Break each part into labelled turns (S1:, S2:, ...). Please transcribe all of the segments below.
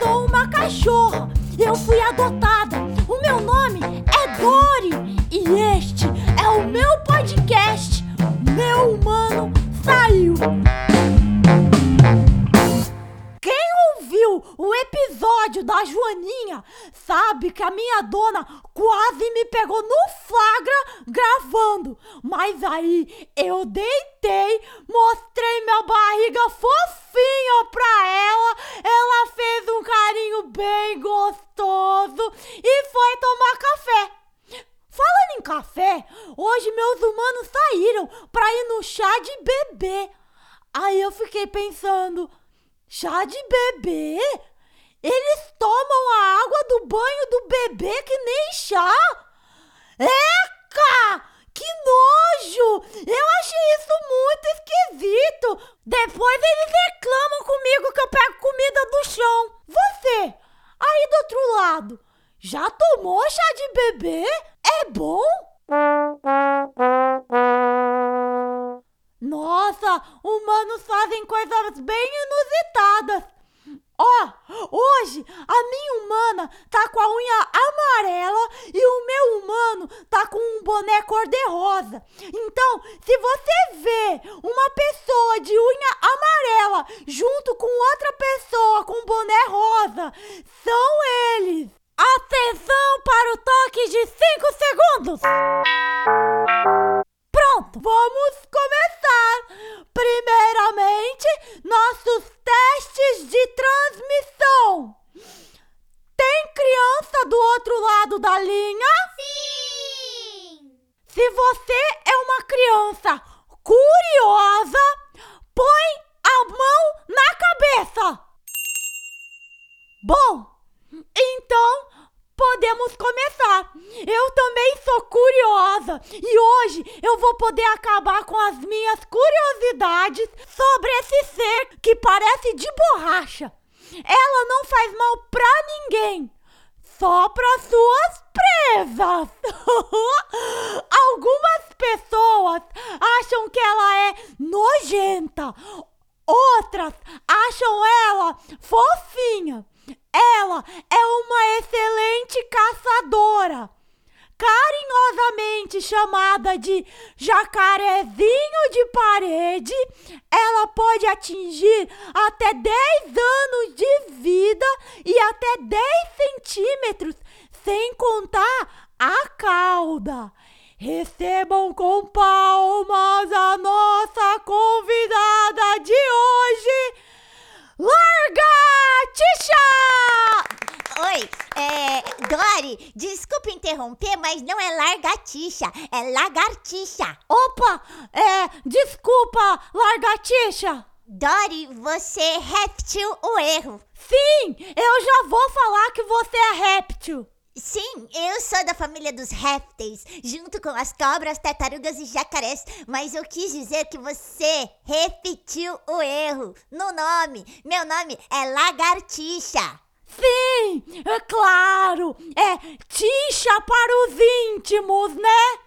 S1: sou uma cachorra. Eu fui adotada. O meu nome é Dori e este é o meu podcast. Meu humano saiu. Quem ouviu o episódio da Joaninha sabe que a minha dona quase me pegou no flagra gravando. Mas aí eu deitei, mostrei minha barriga fofinha pra ela, ela fez chá de bebê? Eles tomam a água do banho do bebê que nem chá? Eca! Que nojo! Eu achei isso muito esquisito. Depois eles reclamam comigo que eu pego comida do chão. Você, aí do outro lado, já tomou chá de bebê? É bom? Humanos fazem coisas bem inusitadas. Ó, oh, hoje a minha humana tá com a unha amarela e o meu humano tá com um boné cor-de-rosa. Então, se você vê uma pessoa de unha amarela junto com outra pessoa com boné rosa, são eles. Atenção para o toque de 5 segundos! Pronto, vamos começar! Primeiramente, nossos testes de transmissão. Tem criança do outro lado da linha?
S2: Sim!
S1: Se você é uma criança curiosa, põe a mão na cabeça. Bom, então podemos começar. Eu também sou curiosa e hoje eu vou poder acabar com as minhas curiosidades sobre esse ser que parece de borracha. Ela não faz mal pra ninguém, só para suas presas. Algumas pessoas acham que ela é nojenta, outras acham ela fofinha. Ela é uma excelente caçadora, carinhosamente chamada de jacarezinho de parede. Ela pode atingir até 10 anos de vida e até 10 centímetros, sem contar a cauda. Recebam com palmas a nossa convidada de hoje, Largatixa!
S2: Oi, é. Dori, desculpa interromper, mas não é largatixa, é lagartixa.
S1: Opa, é. Desculpa, Largatixa!
S2: Dori, você repetiu o erro.
S1: Sim, eu já vou falar que você é réptil.
S2: Sim, eu sou da família dos répteis, junto com as cobras, tartarugas e jacarés, mas eu quis dizer que você repetiu o erro no nome. Meu nome é Lagartixa.
S1: Sim, é claro, é tixa para os íntimos, né?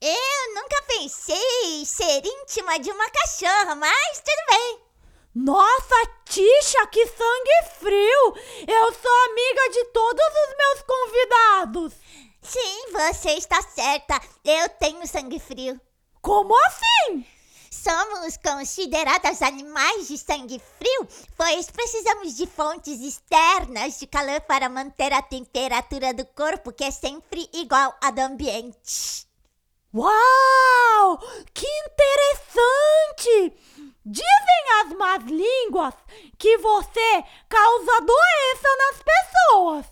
S2: Eu nunca pensei em ser íntima de uma cachorra, mas tudo bem.
S1: Nossa, Tisha, que sangue frio! Eu sou amiga de todos os meus convidados.
S2: Sim, você está certa. Eu tenho sangue frio.
S1: Como assim?
S2: Somos consideradas animais de sangue frio, pois precisamos de fontes externas de calor para manter a temperatura do corpo, que é sempre igual à do ambiente.
S1: Uau! Que interessante! Dizem as más línguas que você causa doença nas pessoas.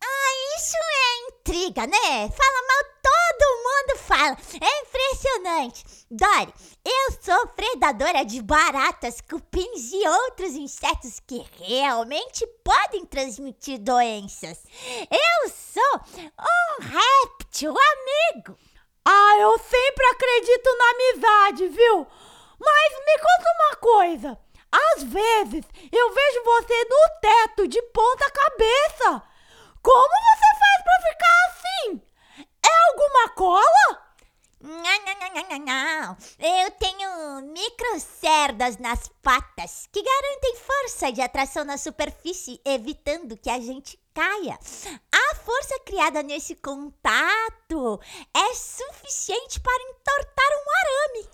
S2: Ah, isso é intriga, né? Fala mal, todo mundo fala. É impressionante. Dori, eu sou predadora de baratas, cupins e outros insetos que realmente podem transmitir doenças. Eu sou um réptil amigo.
S1: Ah, eu sempre acredito na amizade, viu? Mas me conta uma coisa. Às vezes eu vejo você no teto de ponta cabeça. Como você faz para ficar assim? É alguma cola?
S2: Não, não, não, não, não. Eu tenho microcerdas nas patas que garantem força de atração na superfície, evitando que a gente caia. A força criada nesse contato é suficiente para entortar um arame.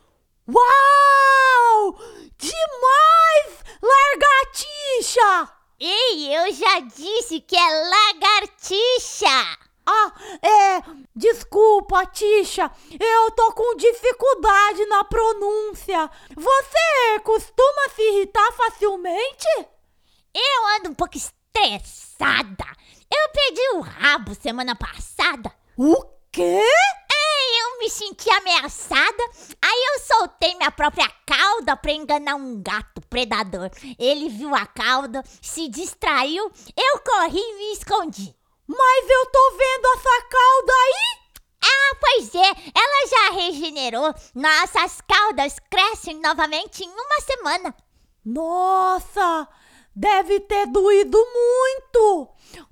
S1: Uau! Demais, largatixa!
S2: Ei, eu já disse que é lagartixa!
S1: Ah, é. Desculpa, Tisha. Eu tô com dificuldade na pronúncia. Você costuma se irritar facilmente?
S2: Eu ando um pouco estressada. Eu perdi o rabo semana passada.
S1: O quê?
S2: É, eu me senti ameaçada. Aí eu soltei minha própria cauda pra enganar um gato predador. Ele viu a cauda, se distraiu, eu corri e me escondi.
S1: Mas eu tô vendo essa cauda aí!
S2: Ah, pois é, ela já regenerou. Nossas caudas crescem novamente em uma semana.
S1: Nossa, deve ter doído muito!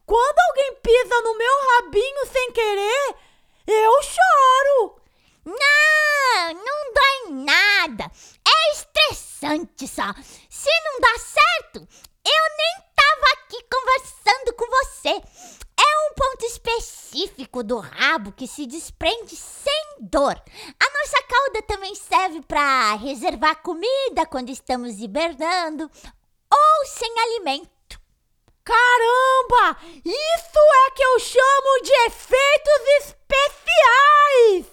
S1: Quando alguém pisa no meu rabinho sem querer, eu choro!
S2: Não, não dói nada. É estressante só. Se não dá certo, eu nem tava aqui conversando com você. É um ponto do rabo que se desprende sem dor. A nossa cauda também serve para reservar comida quando estamos hibernando ou sem alimento.
S1: Caramba! Isso é que eu chamo de efeitos especiais!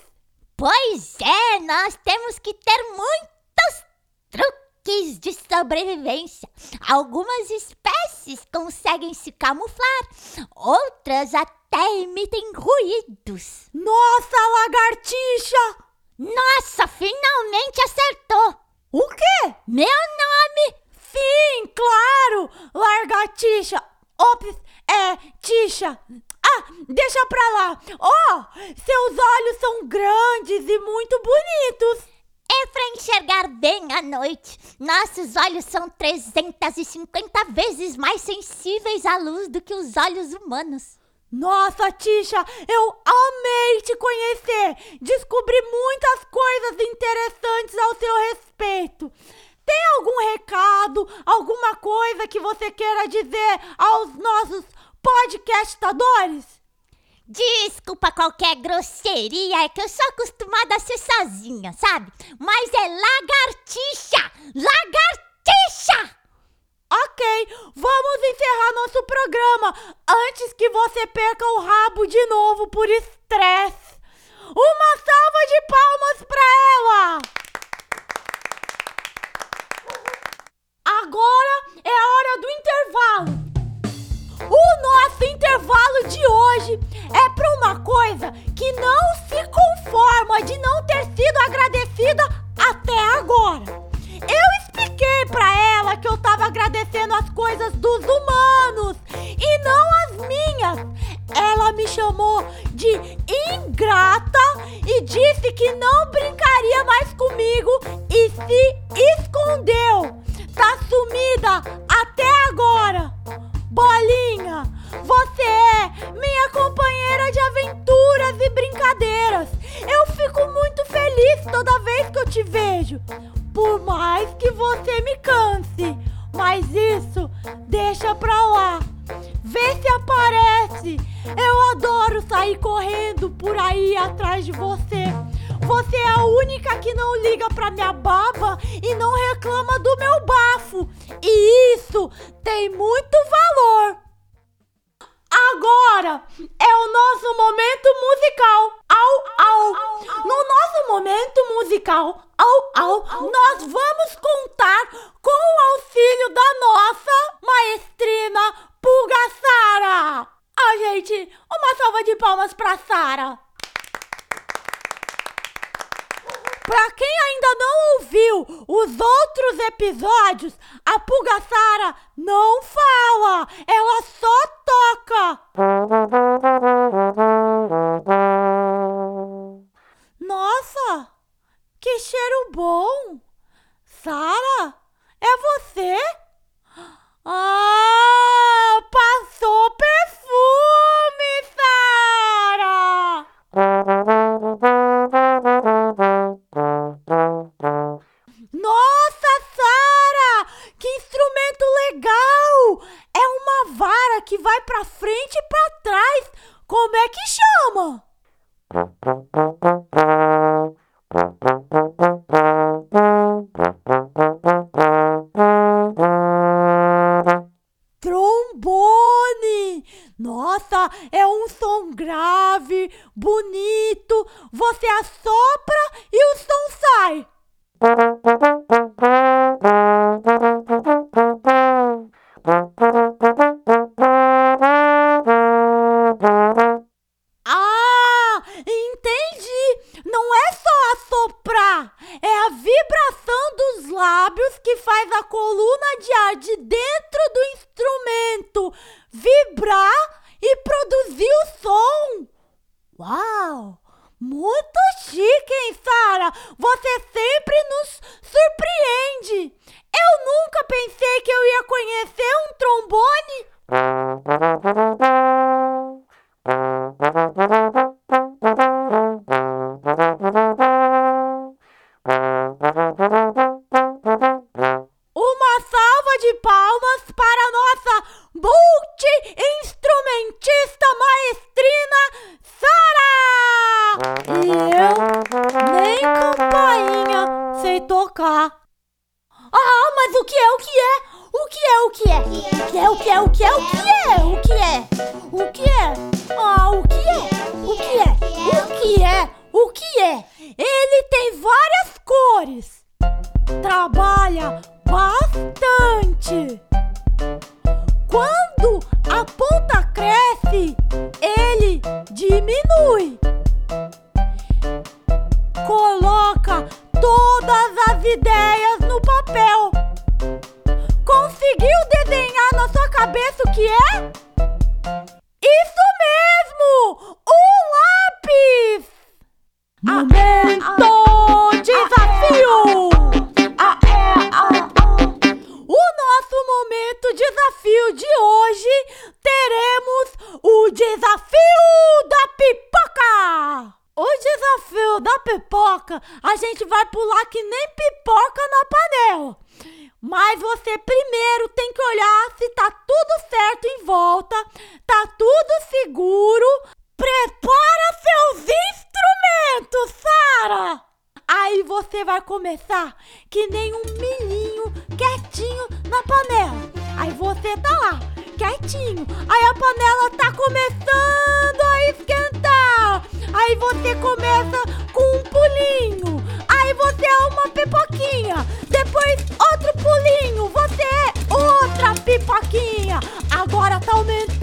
S2: Pois é, nós temos que ter muitos truques de sobrevivência. Algumas espécies conseguem se camuflar, outras até emitem ruídos.
S1: Nossa, lagartixa!
S2: Nossa, finalmente acertou!
S1: O quê?
S2: Meu nome!
S1: Sim, claro! Largatixa! Ops, é, Tixa! Ah, deixa pra lá! Oh, seus olhos são grandes e muito bonitos!
S2: É pra enxergar bem à noite. Nossos olhos são 350 vezes mais sensíveis à luz do que os olhos humanos.
S1: Nossa, Tisha, eu amei te conhecer! Descobri muitas coisas interessantes ao seu respeito. Tem algum recado, alguma coisa que você queira dizer aos nossos podcastadores?
S2: Desculpa qualquer grosseria, é que eu sou acostumada a ser sozinha, sabe? Mas é lagartixa! Lagartixa!
S1: Ok, vamos encerrar nosso programa antes que você perca o rabo de novo por estresse. Uma salva de palmas pra ela! Agora é a hora do intervalo. O nosso intervalo de hoje é para uma coisa que não se conforma de não ter sido agradecida até agora. Eu expliquei para ela que eu tava agradecendo as coisas dos humanos e não as minhas. Ela me chamou de ingrata e disse que não brincaria atrás de você. Você é a única que não liga pra minha baba e não reclama do meu bafo. E isso tem muito valor. Agora é o nosso momento musical. Au, au. No nosso momento musical, au, au, nós vamos contar com o auxílio da nossa maestrina Pulga Sara. Ah, gente, uma salva de palmas pra Sara. Pra quem ainda não ouviu os outros episódios, a Pulgaçara não fala, ela só toca. Nossa, que cheiro bom! Sara, é você? Ah, passou perfume, you O que é, o que é? O que é, o que é, o que é, o que é? O que é? Ah, o que é? O que é? O que é? O que é? Ele tem várias cores. Trabalha bastante. Quando a ponta cresce, ele diminui. Coloca todas as ideias cabeça se tá tudo certo em volta, tá tudo seguro. Prepara seus instrumentos, Sara! Aí você vai começar que nem um milhinho quietinho na panela. Aí você tá lá, quietinho. Aí a panela tá começando a esquentar. Aí você começa com um pulinho. Aí você é uma pipoquinha. Depois outro pulinho. Você é outra pipoquinha. Agora tá aumentando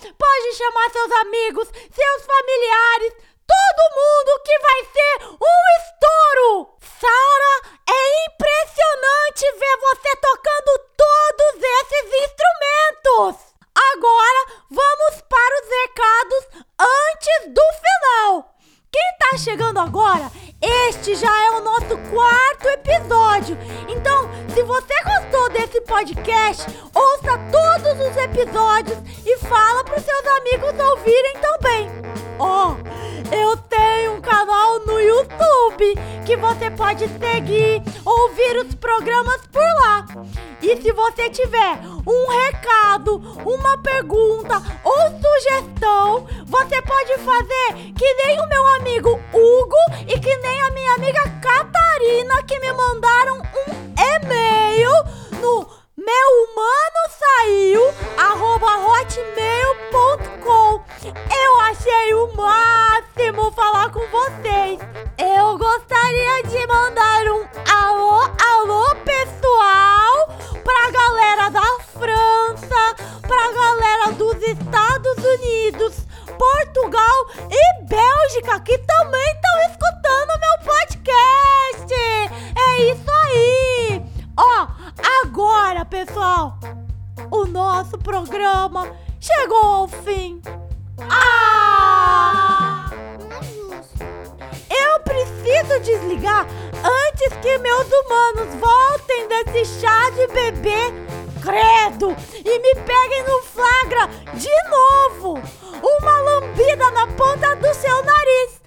S1: Pode chamar seus amigos, seus familiares, todo mundo que vai ser um estouro! Sara, é impressionante ver você tocando todos esses instrumentos! Agora vamos para os recados antes do final! Quem tá chegando agora, este já é o nosso quarto episódio. Então, se você gostou desse podcast, ouça todos os episódios e fala pros seus amigos ouvirem também. Ó, eu tenho um canal no YouTube que você pode seguir, ouvir os programas por lá. E se você tiver um recado, uma pergunta ou sugestão, você pode fazer que nem o meu amigo Hugo e que nem a minha amiga Catarina que me mandaram um e-mail no meu humano saiu hotmail.com. Eu achei o máximo falar com vocês. Eu gostaria de mandar desligar antes que meus humanos voltem desse chá de bebê, credo, e me peguem no flagra de novo! Uma lambida na ponta do seu nariz!